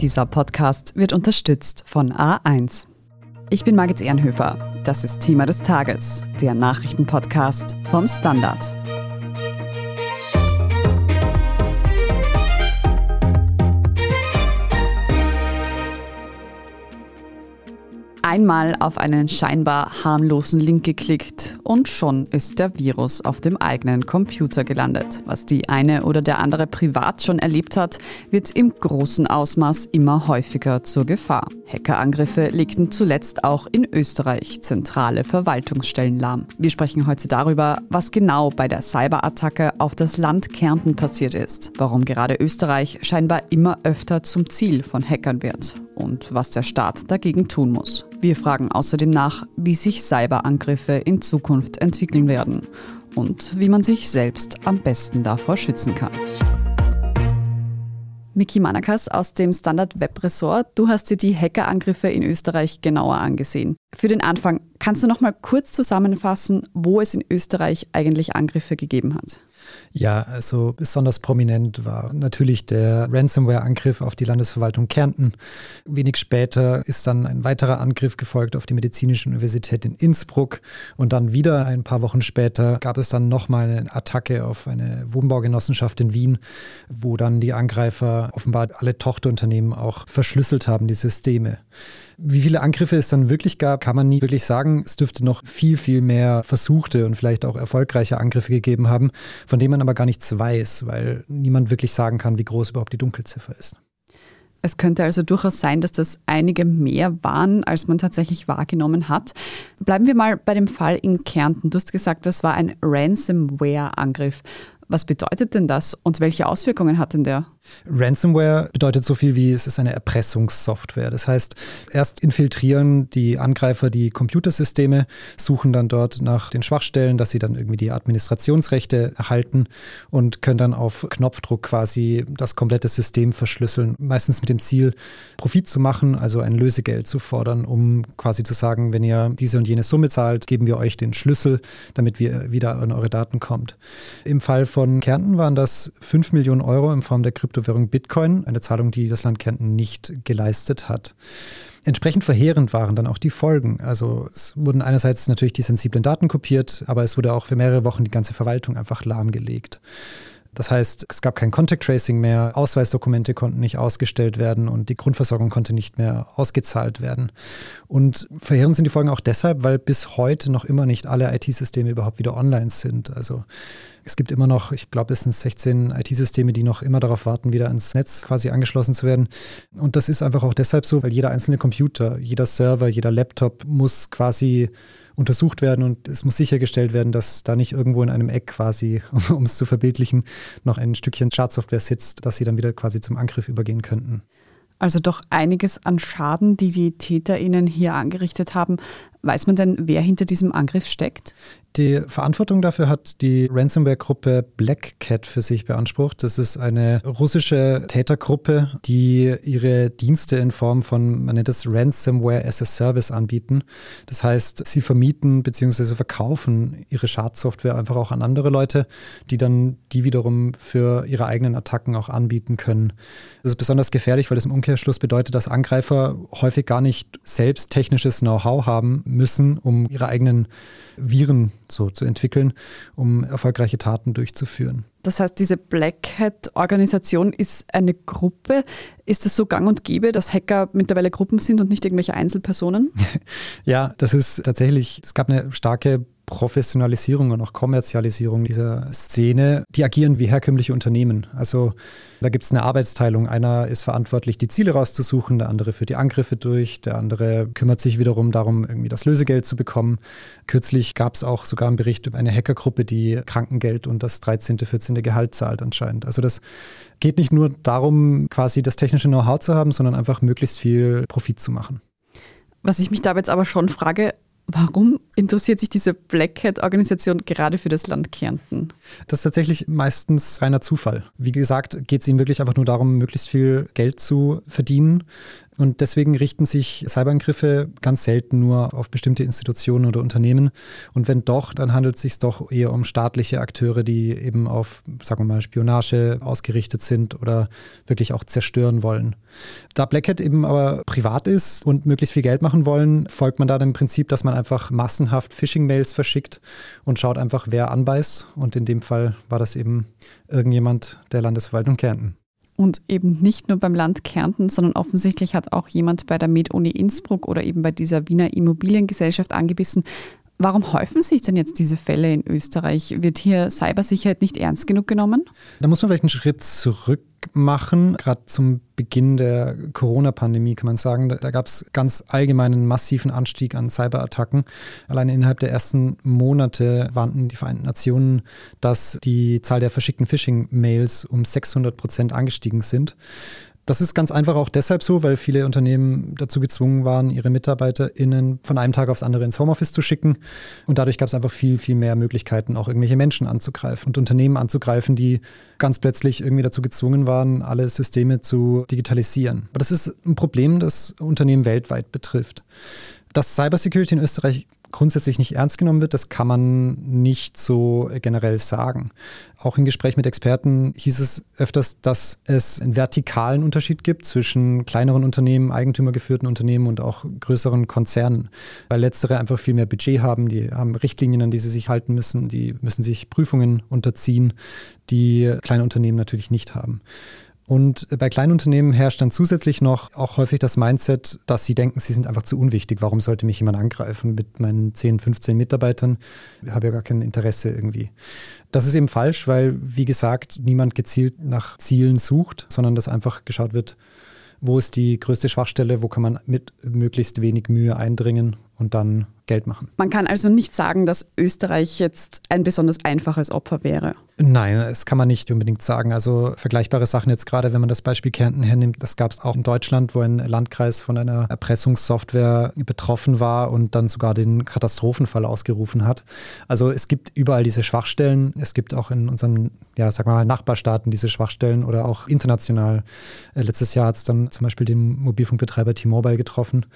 Dieser Podcast wird unterstützt von A1. Ich bin Margit Ehrenhöfer. Das ist Thema des Tages, der Nachrichtenpodcast vom Standard. Einmal auf einen scheinbar harmlosen Link geklickt und schon ist der Virus auf dem eigenen Computer gelandet. Was die eine oder der andere privat schon erlebt hat, wird im großen Ausmaß immer häufiger zur Gefahr. Hackerangriffe legten zuletzt auch in Österreich zentrale Verwaltungsstellen lahm. Wir sprechen heute darüber, was genau bei der Cyberattacke auf das Land Kärnten passiert ist, warum gerade Österreich scheinbar immer öfter zum Ziel von Hackern wird und was der Staat dagegen tun muss. Wir fragen außerdem nach, wie sich Cyberangriffe in Zukunft entwickeln werden und wie man sich selbst am besten davor schützen kann. Miki Manakas aus dem Standard Web Ressort, du hast dir die Hackerangriffe in Österreich genauer angesehen. Für den Anfang, kannst du noch mal kurz zusammenfassen, wo es in Österreich eigentlich Angriffe gegeben hat? Ja, also besonders prominent war natürlich der Ransomware-Angriff auf die Landesverwaltung Kärnten. Wenig später ist dann ein weiterer Angriff gefolgt auf die Medizinische Universität in Innsbruck. Und dann wieder ein paar Wochen später gab es dann nochmal eine Attacke auf eine Wohnbaugenossenschaft in Wien, wo dann die Angreifer offenbar alle Tochterunternehmen auch verschlüsselt haben, die Systeme. Wie viele Angriffe es dann wirklich gab, kann man nie wirklich sagen. Es dürfte noch viel, viel mehr versuchte und vielleicht auch erfolgreiche Angriffe gegeben haben, von denen man aber gar nichts weiß, weil niemand wirklich sagen kann, wie groß überhaupt die Dunkelziffer ist. Es könnte also durchaus sein, dass das einige mehr waren, als man tatsächlich wahrgenommen hat. Bleiben wir mal bei dem Fall in Kärnten. Du hast gesagt, das war ein Ransomware-Angriff. Was bedeutet denn das und welche Auswirkungen hat denn der? Ransomware bedeutet so viel wie es ist eine Erpressungssoftware. Das heißt, erst infiltrieren die Angreifer die Computersysteme, suchen dann dort nach den Schwachstellen, dass sie dann irgendwie die Administrationsrechte erhalten und können dann auf Knopfdruck quasi das komplette System verschlüsseln. Meistens mit dem Ziel, Profit zu machen, also ein Lösegeld zu fordern, um quasi zu sagen, wenn ihr diese und jene Summe zahlt, geben wir euch den Schlüssel, damit wir wieder an eure Daten kommt. Im Fall von Kärnten waren das 5 Millionen Euro in Form der Krypto Kryptowährung Bitcoin, eine Zahlung, die das Land Kärnten nicht geleistet hat. Entsprechend verheerend waren dann auch die Folgen. Also es wurden einerseits natürlich die sensiblen Daten kopiert, aber es wurde auch für mehrere Wochen die ganze Verwaltung einfach lahmgelegt. Das heißt, es gab kein Contact Tracing mehr, Ausweisdokumente konnten nicht ausgestellt werden und die Grundversorgung konnte nicht mehr ausgezahlt werden. Und verheerend sind die Folgen auch deshalb, weil bis heute noch immer nicht alle IT-Systeme überhaupt wieder online sind. Also es gibt immer noch, ich glaube, es sind 16 IT-Systeme, die noch immer darauf warten, wieder ans Netz quasi angeschlossen zu werden. Und das ist einfach auch deshalb so, weil jeder einzelne Computer, jeder Server, jeder Laptop muss quasi untersucht werden und es muss sichergestellt werden, dass da nicht irgendwo in einem Eck quasi, um es zu verbildlichen, noch ein Stückchen Schadsoftware sitzt, dass sie dann wieder quasi zum Angriff übergehen könnten. Also doch einiges an Schaden, die die TäterInnen hier angerichtet haben. Weiß man denn, wer hinter diesem Angriff steckt? Die Verantwortung dafür hat die Ransomware-Gruppe Black Cat für sich beansprucht. Das ist eine russische Tätergruppe, die ihre Dienste in Form von, man nennt das Ransomware as a Service anbieten. Das heißt, sie vermieten bzw. verkaufen ihre Schadsoftware einfach auch an andere Leute, die dann die wiederum für ihre eigenen Attacken auch anbieten können. Das ist besonders gefährlich, weil das im Umkehrschluss bedeutet, dass Angreifer häufig gar nicht selbst technisches Know-how haben müssen, um ihre eigenen Viren so zu entwickeln, um erfolgreiche Taten durchzuführen. Das heißt, diese Black Hat-Organisation ist eine Gruppe. Ist es so gang und gäbe, dass Hacker mittlerweile Gruppen sind und nicht irgendwelche Einzelpersonen? ja, das ist tatsächlich, es gab eine starke Professionalisierung und auch Kommerzialisierung dieser Szene, die agieren wie herkömmliche Unternehmen. Also da gibt es eine Arbeitsteilung. Einer ist verantwortlich, die Ziele rauszusuchen, der andere führt die Angriffe durch, der andere kümmert sich wiederum darum, irgendwie das Lösegeld zu bekommen. Kürzlich gab es auch sogar einen Bericht über eine Hackergruppe, die Krankengeld und das 13., 14. Gehalt zahlt anscheinend. Also das geht nicht nur darum, quasi das technische Know-how zu haben, sondern einfach möglichst viel Profit zu machen. Was ich mich dabei jetzt aber schon frage, Warum interessiert sich diese Black Hat-Organisation gerade für das Land Kärnten? Das ist tatsächlich meistens reiner Zufall. Wie gesagt, geht es ihnen wirklich einfach nur darum, möglichst viel Geld zu verdienen Und deswegen richten sich Cyberangriffe ganz selten nur auf bestimmte Institutionen oder Unternehmen. Und wenn doch, dann handelt es sich doch eher um staatliche Akteure, die eben auf, sagen wir mal, Spionage ausgerichtet sind oder wirklich auch zerstören wollen. Da Black Hat eben aber privat ist und möglichst viel Geld machen wollen, folgt man da dem Prinzip, dass man einfach massenhaft Phishing-Mails verschickt und schaut einfach, wer anbeißt. Und in dem Fall war das eben irgendjemand der Landesverwaltung Kärnten. Und eben nicht nur beim Land Kärnten, sondern offensichtlich hat auch jemand bei der Med-Uni Innsbruck oder eben bei dieser Wiener Immobiliengesellschaft angebissen. Warum häufen sich denn jetzt diese Fälle in Österreich? Wird hier Cybersicherheit nicht ernst genug genommen? Da muss man vielleicht einen Schritt zurück machen. Gerade zum Beginn der Corona-Pandemie kann man sagen, da, da gab es ganz allgemeinen massiven Anstieg an Cyberattacken. Allein innerhalb der ersten Monate warnten die Vereinten Nationen, dass die Zahl der verschickten Phishing-Mails um 600 Prozent angestiegen sind. Das ist ganz einfach auch deshalb so, weil viele Unternehmen dazu gezwungen waren, ihre MitarbeiterInnen von einem Tag aufs andere ins Homeoffice zu schicken. Und dadurch gab es einfach viel, viel mehr Möglichkeiten, auch irgendwelche Menschen anzugreifen und Unternehmen anzugreifen, die ganz plötzlich irgendwie dazu gezwungen waren, alle Systeme zu digitalisieren. Aber das ist ein Problem, das Unternehmen weltweit betrifft. Dass Cybersecurity in Österreich grundsätzlich nicht ernst genommen wird, das kann man nicht so generell sagen. Auch in Gespräch mit Experten hieß es öfters, dass es einen vertikalen Unterschied gibt zwischen kleineren Unternehmen, eigentümergeführten Unternehmen und auch größeren Konzernen, weil letztere einfach viel mehr Budget haben, die haben Richtlinien, an die sie sich halten müssen, die müssen sich Prüfungen unterziehen, die kleine Unternehmen natürlich nicht haben. Und bei kleinen Unternehmen herrscht dann zusätzlich noch auch häufig das Mindset, dass sie denken, sie sind einfach zu unwichtig. Warum sollte mich jemand angreifen? Mit meinen 10, 15 Mitarbeitern Ich habe ja gar kein Interesse irgendwie. Das ist eben falsch, weil, wie gesagt, niemand gezielt nach Zielen sucht, sondern dass einfach geschaut wird, wo ist die größte Schwachstelle, wo kann man mit möglichst wenig Mühe eindringen und dann Geld machen. Man kann also nicht sagen, dass Österreich jetzt ein besonders einfaches Opfer wäre. Nein, das kann man nicht unbedingt sagen. Also vergleichbare Sachen jetzt gerade, wenn man das Beispiel Kärnten hernimmt, das gab es auch in Deutschland, wo ein Landkreis von einer Erpressungssoftware betroffen war und dann sogar den Katastrophenfall ausgerufen hat. Also es gibt überall diese Schwachstellen. Es gibt auch in unseren, ja, sag mal, Nachbarstaaten diese Schwachstellen oder auch international. Äh, letztes Jahr hat es dann zum Beispiel den Mobilfunkbetreiber T-Mobile getroffen.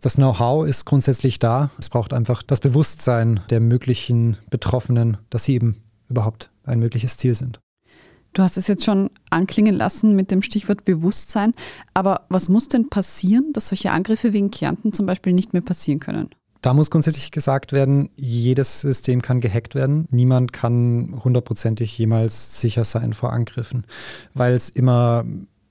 Das Know-how ist grundsätzlich da. Es braucht einfach das Bewusstsein der möglichen Betroffenen, dass sie eben überhaupt ein mögliches Ziel sind. Du hast es jetzt schon anklingen lassen mit dem Stichwort Bewusstsein. Aber was muss denn passieren, dass solche Angriffe wegen Kärnten zum Beispiel nicht mehr passieren können? Da muss grundsätzlich gesagt werden, jedes System kann gehackt werden. Niemand kann hundertprozentig jemals sicher sein vor Angriffen, weil es immer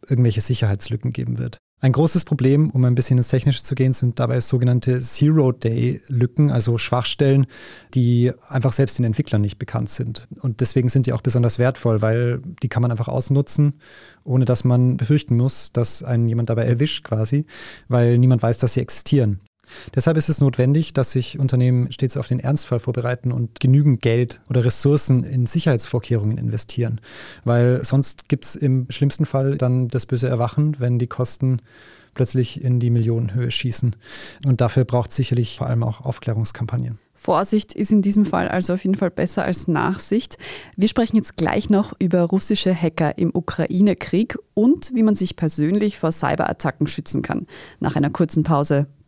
irgendwelche Sicherheitslücken geben wird. Ein großes Problem, um ein bisschen ins Technische zu gehen, sind dabei sogenannte Zero-Day-Lücken, also Schwachstellen, die einfach selbst den Entwicklern nicht bekannt sind. Und deswegen sind die auch besonders wertvoll, weil die kann man einfach ausnutzen, ohne dass man befürchten muss, dass einen jemand dabei erwischt quasi, weil niemand weiß, dass sie existieren. Deshalb ist es notwendig, dass sich Unternehmen stets auf den Ernstfall vorbereiten und genügend Geld oder Ressourcen in Sicherheitsvorkehrungen investieren. Weil sonst gibt es im schlimmsten Fall dann das böse Erwachen, wenn die Kosten plötzlich in die Millionenhöhe schießen. Und dafür braucht es sicherlich vor allem auch Aufklärungskampagnen. Vorsicht ist in diesem Fall also auf jeden Fall besser als Nachsicht. Wir sprechen jetzt gleich noch über russische Hacker im Ukraine-Krieg und wie man sich persönlich vor Cyberattacken schützen kann. Nach einer kurzen Pause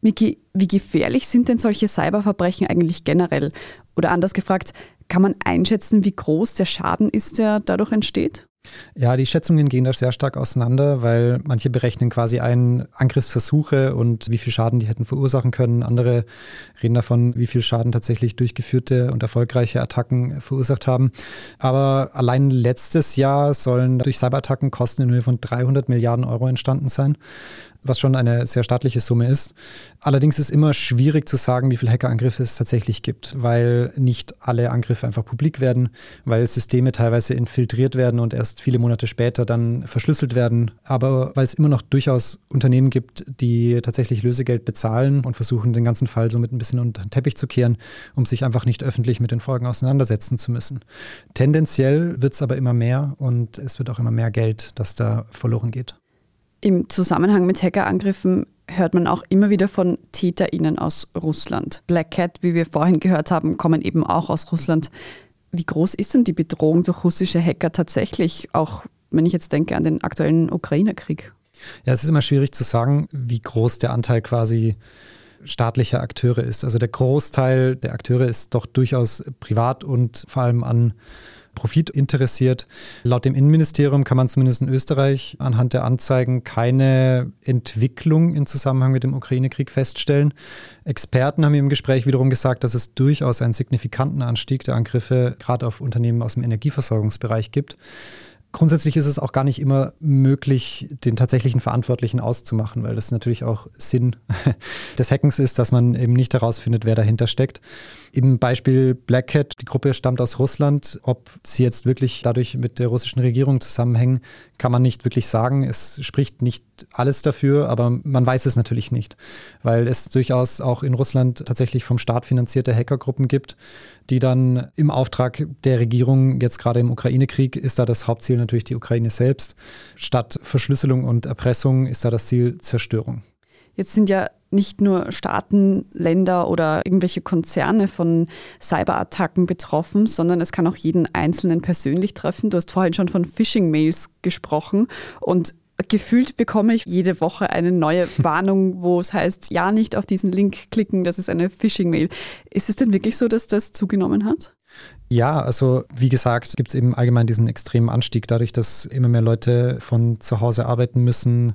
Miki, wie gefährlich sind denn solche Cyberverbrechen eigentlich generell? Oder anders gefragt, kann man einschätzen, wie groß der Schaden ist, der dadurch entsteht? Ja, die Schätzungen gehen da sehr stark auseinander, weil manche berechnen quasi ein Angriffsversuche und wie viel Schaden die hätten verursachen können. Andere reden davon, wie viel Schaden tatsächlich durchgeführte und erfolgreiche Attacken verursacht haben. Aber allein letztes Jahr sollen durch Cyberattacken Kosten in Höhe von 300 Milliarden Euro entstanden sein. Was schon eine sehr staatliche Summe ist. Allerdings ist immer schwierig zu sagen, wie viele Hackerangriffe es tatsächlich gibt, weil nicht alle Angriffe einfach publik werden, weil Systeme teilweise infiltriert werden und erst viele Monate später dann verschlüsselt werden. Aber weil es immer noch durchaus Unternehmen gibt, die tatsächlich Lösegeld bezahlen und versuchen, den ganzen Fall somit ein bisschen unter den Teppich zu kehren, um sich einfach nicht öffentlich mit den Folgen auseinandersetzen zu müssen. Tendenziell wird es aber immer mehr und es wird auch immer mehr Geld, das da verloren geht. Im Zusammenhang mit Hackerangriffen hört man auch immer wieder von TäterInnen aus Russland. Black Cat, wie wir vorhin gehört haben, kommen eben auch aus Russland. Wie groß ist denn die Bedrohung durch russische Hacker tatsächlich, auch wenn ich jetzt denke an den aktuellen Ukraine-Krieg? Ja, es ist immer schwierig zu sagen, wie groß der Anteil quasi staatlicher Akteure ist. Also der Großteil der Akteure ist doch durchaus privat und vor allem an Profit interessiert. Laut dem Innenministerium kann man zumindest in Österreich anhand der Anzeigen keine Entwicklung im Zusammenhang mit dem Ukraine-Krieg feststellen. Experten haben im Gespräch wiederum gesagt, dass es durchaus einen signifikanten Anstieg der Angriffe gerade auf Unternehmen aus dem Energieversorgungsbereich gibt. Grundsätzlich ist es auch gar nicht immer möglich, den tatsächlichen Verantwortlichen auszumachen, weil das natürlich auch Sinn des Hackens ist, dass man eben nicht herausfindet, wer dahinter steckt. Im Beispiel Black Hat, die Gruppe stammt aus Russland. Ob sie jetzt wirklich dadurch mit der russischen Regierung zusammenhängen, kann man nicht wirklich sagen. Es spricht nicht alles dafür, aber man weiß es natürlich nicht, weil es durchaus auch in Russland tatsächlich vom Staat finanzierte Hackergruppen gibt, die dann im Auftrag der Regierung, jetzt gerade im Ukraine-Krieg, ist da das Hauptziel natürlich die Ukraine selbst. Statt Verschlüsselung und Erpressung ist da das Ziel Zerstörung. Jetzt sind ja nicht nur Staaten, Länder oder irgendwelche Konzerne von Cyberattacken betroffen, sondern es kann auch jeden Einzelnen persönlich treffen. Du hast vorhin schon von Phishing-Mails gesprochen und gefühlt bekomme ich jede Woche eine neue Warnung, wo es heißt, ja, nicht auf diesen Link klicken, das ist eine Phishing-Mail. Ist es denn wirklich so, dass das zugenommen hat? Ja, also wie gesagt, gibt es eben allgemein diesen extremen Anstieg, dadurch, dass immer mehr Leute von zu Hause arbeiten müssen,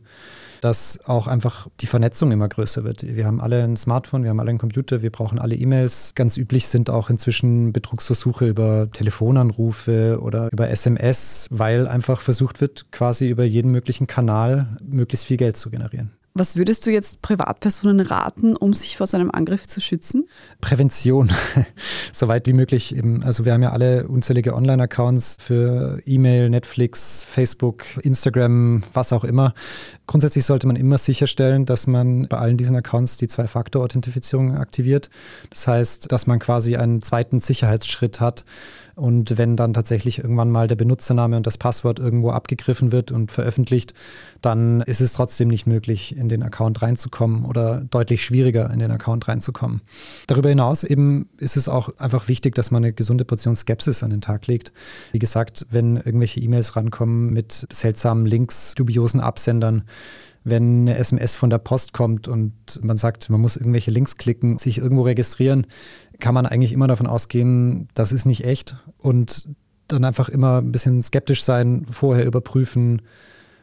dass auch einfach die Vernetzung immer größer wird. Wir haben alle ein Smartphone, wir haben alle einen Computer, wir brauchen alle E-Mails. Ganz üblich sind auch inzwischen Betrugsversuche über Telefonanrufe oder über SMS, weil einfach versucht wird, quasi über jeden möglichen Kanal möglichst viel Geld zu generieren. Was würdest du jetzt Privatpersonen raten, um sich vor so einem Angriff zu schützen? Prävention, soweit wie möglich. Eben. Also wir haben ja alle unzählige Online-Accounts für E-Mail, Netflix, Facebook, Instagram, was auch immer. Grundsätzlich sollte man immer sicherstellen, dass man bei allen diesen Accounts die Zwei-Faktor-Authentifizierung aktiviert. Das heißt, dass man quasi einen zweiten Sicherheitsschritt hat und wenn dann tatsächlich irgendwann mal der Benutzername und das Passwort irgendwo abgegriffen wird und veröffentlicht, dann ist es trotzdem nicht möglich, in den Account reinzukommen oder deutlich schwieriger in den Account reinzukommen. Darüber hinaus eben ist es auch einfach wichtig, dass man eine gesunde Portion Skepsis an den Tag legt. Wie gesagt, wenn irgendwelche E-Mails rankommen mit seltsamen Links, dubiosen Absendern, wenn eine SMS von der Post kommt und man sagt, man muss irgendwelche Links klicken, sich irgendwo registrieren, kann man eigentlich immer davon ausgehen, das ist nicht echt und dann einfach immer ein bisschen skeptisch sein, vorher überprüfen,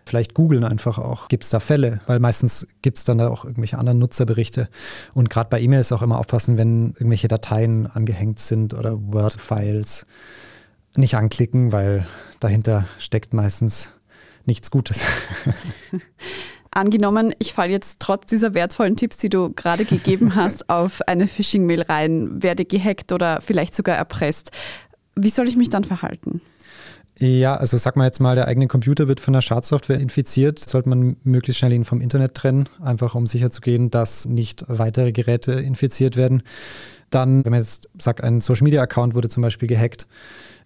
vielleicht googeln einfach auch. Gibt es da Fälle? Weil meistens gibt es dann da auch irgendwelche anderen Nutzerberichte. Und gerade bei E-Mails auch immer aufpassen, wenn irgendwelche Dateien angehängt sind oder Word-Files. Nicht anklicken, weil dahinter steckt meistens nichts Gutes. Angenommen, ich falle jetzt trotz dieser wertvollen Tipps, die du gerade gegeben hast, auf eine Phishing-Mail rein, werde gehackt oder vielleicht sogar erpresst. Wie soll ich mich dann verhalten? Ja, also sag mal jetzt mal, der eigene Computer wird von der Schadsoftware infiziert, sollte man möglichst schnell ihn vom Internet trennen, einfach um sicherzugehen, dass nicht weitere Geräte infiziert werden. Dann, wenn man jetzt sagt, ein Social Media Account wurde zum Beispiel gehackt,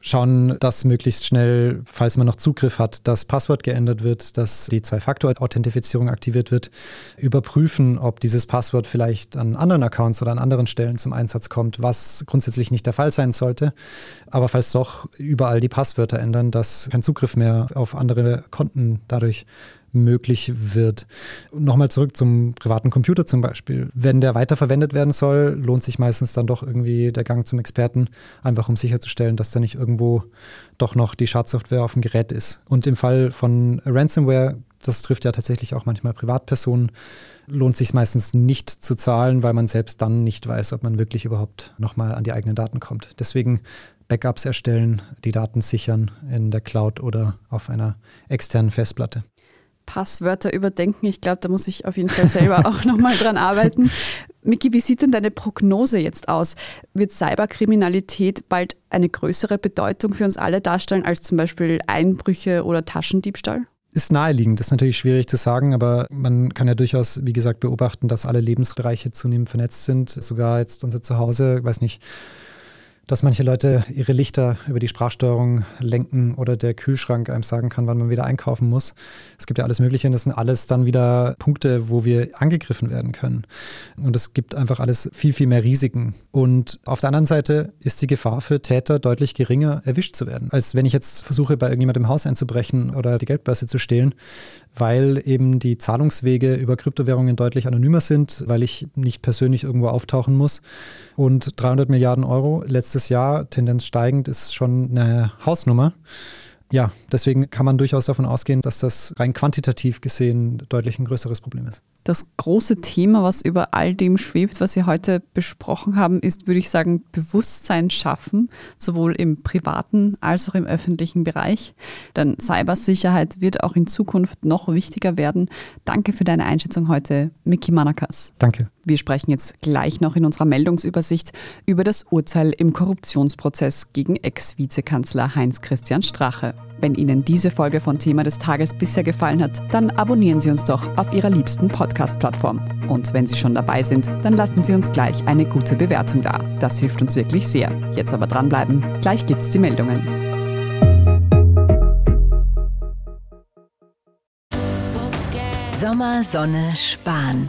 schauen, dass möglichst schnell, falls man noch Zugriff hat, das Passwort geändert wird, dass die Zwei-Faktor-Authentifizierung aktiviert wird, überprüfen, ob dieses Passwort vielleicht an anderen Accounts oder an anderen Stellen zum Einsatz kommt, was grundsätzlich nicht der Fall sein sollte. Aber falls doch, überall die Passwörter ändern, dass kein Zugriff mehr auf andere Konten dadurch möglich wird. Nochmal zurück zum privaten Computer zum Beispiel. Wenn der weiterverwendet werden soll, lohnt sich meistens dann doch irgendwie der Gang zum Experten, einfach um sicherzustellen, dass da nicht irgendwo doch noch die Schadsoftware auf dem Gerät ist. Und im Fall von Ransomware, das trifft ja tatsächlich auch manchmal Privatpersonen, lohnt sich meistens nicht zu zahlen, weil man selbst dann nicht weiß, ob man wirklich überhaupt nochmal an die eigenen Daten kommt. Deswegen Backups erstellen, die Daten sichern in der Cloud oder auf einer externen Festplatte. Passwörter überdenken. Ich glaube, da muss ich auf jeden Fall selber auch nochmal dran arbeiten. Miki, wie sieht denn deine Prognose jetzt aus? Wird Cyberkriminalität bald eine größere Bedeutung für uns alle darstellen als zum Beispiel Einbrüche oder Taschendiebstahl? Ist naheliegend, das ist natürlich schwierig zu sagen, aber man kann ja durchaus, wie gesagt, beobachten, dass alle Lebensbereiche zunehmend vernetzt sind. Sogar jetzt unser Zuhause, weiß nicht, dass manche Leute ihre Lichter über die Sprachsteuerung lenken oder der Kühlschrank einem sagen kann, wann man wieder einkaufen muss. Es gibt ja alles Mögliche und das sind alles dann wieder Punkte, wo wir angegriffen werden können. Und es gibt einfach alles viel, viel mehr Risiken. Und auf der anderen Seite ist die Gefahr für Täter deutlich geringer, erwischt zu werden, als wenn ich jetzt versuche, bei irgendjemandem im Haus einzubrechen oder die Geldbörse zu stehlen, weil eben die Zahlungswege über Kryptowährungen deutlich anonymer sind, weil ich nicht persönlich irgendwo auftauchen muss. Und 300 Milliarden Euro letztes Jahr, Tendenz steigend, ist schon eine Hausnummer. Ja, deswegen kann man durchaus davon ausgehen, dass das rein quantitativ gesehen deutlich ein größeres Problem ist. Das große Thema, was über all dem schwebt, was wir heute besprochen haben, ist, würde ich sagen, Bewusstsein schaffen, sowohl im privaten als auch im öffentlichen Bereich. Denn Cybersicherheit wird auch in Zukunft noch wichtiger werden. Danke für deine Einschätzung heute, Miki Manakas. Danke. Wir sprechen jetzt gleich noch in unserer Meldungsübersicht über das Urteil im Korruptionsprozess gegen Ex-Vizekanzler Heinz-Christian Strache. Wenn Ihnen diese Folge von Thema des Tages bisher gefallen hat, dann abonnieren Sie uns doch auf Ihrer liebsten Podcast-Plattform. Und wenn Sie schon dabei sind, dann lassen Sie uns gleich eine gute Bewertung da. Das hilft uns wirklich sehr. Jetzt aber dranbleiben, gleich gibt's die Meldungen. Sommer, Sonne, Spahn.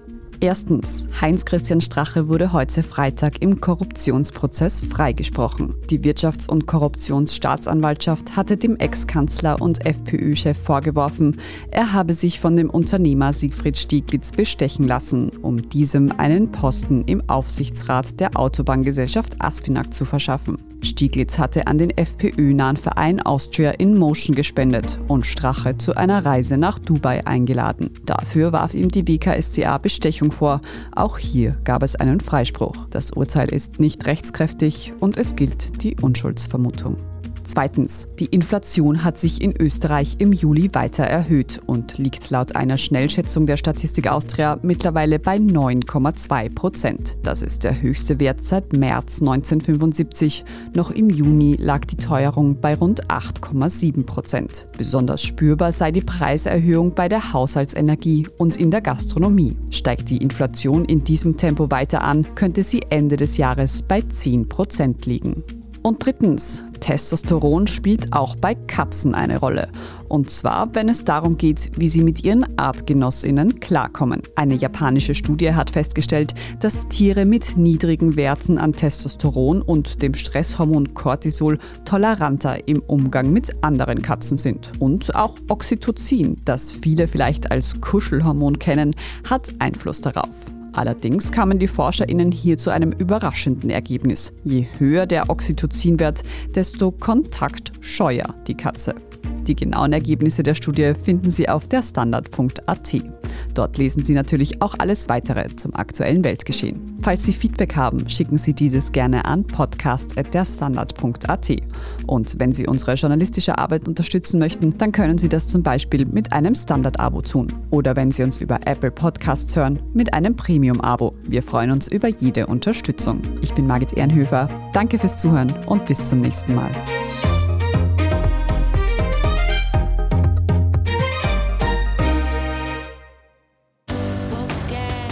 Erstens, Heinz-Christian Strache wurde heute Freitag im Korruptionsprozess freigesprochen. Die Wirtschafts- und Korruptionsstaatsanwaltschaft hatte dem Ex-Kanzler und FPÖ-Chef vorgeworfen, er habe sich von dem Unternehmer Siegfried Stieglitz bestechen lassen, um diesem einen Posten im Aufsichtsrat der Autobahngesellschaft Aspinag zu verschaffen. Stieglitz hatte an den FPÖ-nahen Verein Austria in Motion gespendet und Strache zu einer Reise nach Dubai eingeladen. Dafür warf ihm die WKSCA Bestechung vor. Auch hier gab es einen Freispruch. Das Urteil ist nicht rechtskräftig und es gilt die Unschuldsvermutung. Zweitens, die Inflation hat sich in Österreich im Juli weiter erhöht und liegt laut einer Schnellschätzung der Statistik Austria mittlerweile bei 9,2 Prozent. Das ist der höchste Wert seit März 1975. Noch im Juni lag die Teuerung bei rund 8,7 Prozent. Besonders spürbar sei die Preiserhöhung bei der Haushaltsenergie und in der Gastronomie. Steigt die Inflation in diesem Tempo weiter an, könnte sie Ende des Jahres bei 10 Prozent liegen. Und drittens, Testosteron spielt auch bei Katzen eine Rolle. Und zwar, wenn es darum geht, wie sie mit ihren Artgenossinnen klarkommen. Eine japanische Studie hat festgestellt, dass Tiere mit niedrigen Werten an Testosteron und dem Stresshormon Cortisol toleranter im Umgang mit anderen Katzen sind. Und auch Oxytocin, das viele vielleicht als Kuschelhormon kennen, hat Einfluss darauf. Allerdings kamen die ForscherInnen hier zu einem überraschenden Ergebnis. Je höher der Oxytocinwert, desto kontaktscheuer die Katze. Die genauen Ergebnisse der Studie finden Sie auf der Standard.at. Dort lesen Sie natürlich auch alles weitere zum aktuellen Weltgeschehen. Falls Sie Feedback haben, schicken Sie dieses gerne an podcast.derstandard.at. Und wenn Sie unsere journalistische Arbeit unterstützen möchten, dann können Sie das zum Beispiel mit einem Standard-Abo tun. Oder wenn Sie uns über Apple Podcasts hören, mit einem Premium-Abo. Wir freuen uns über jede Unterstützung. Ich bin Margit Ehrenhöfer. Danke fürs Zuhören und bis zum nächsten Mal.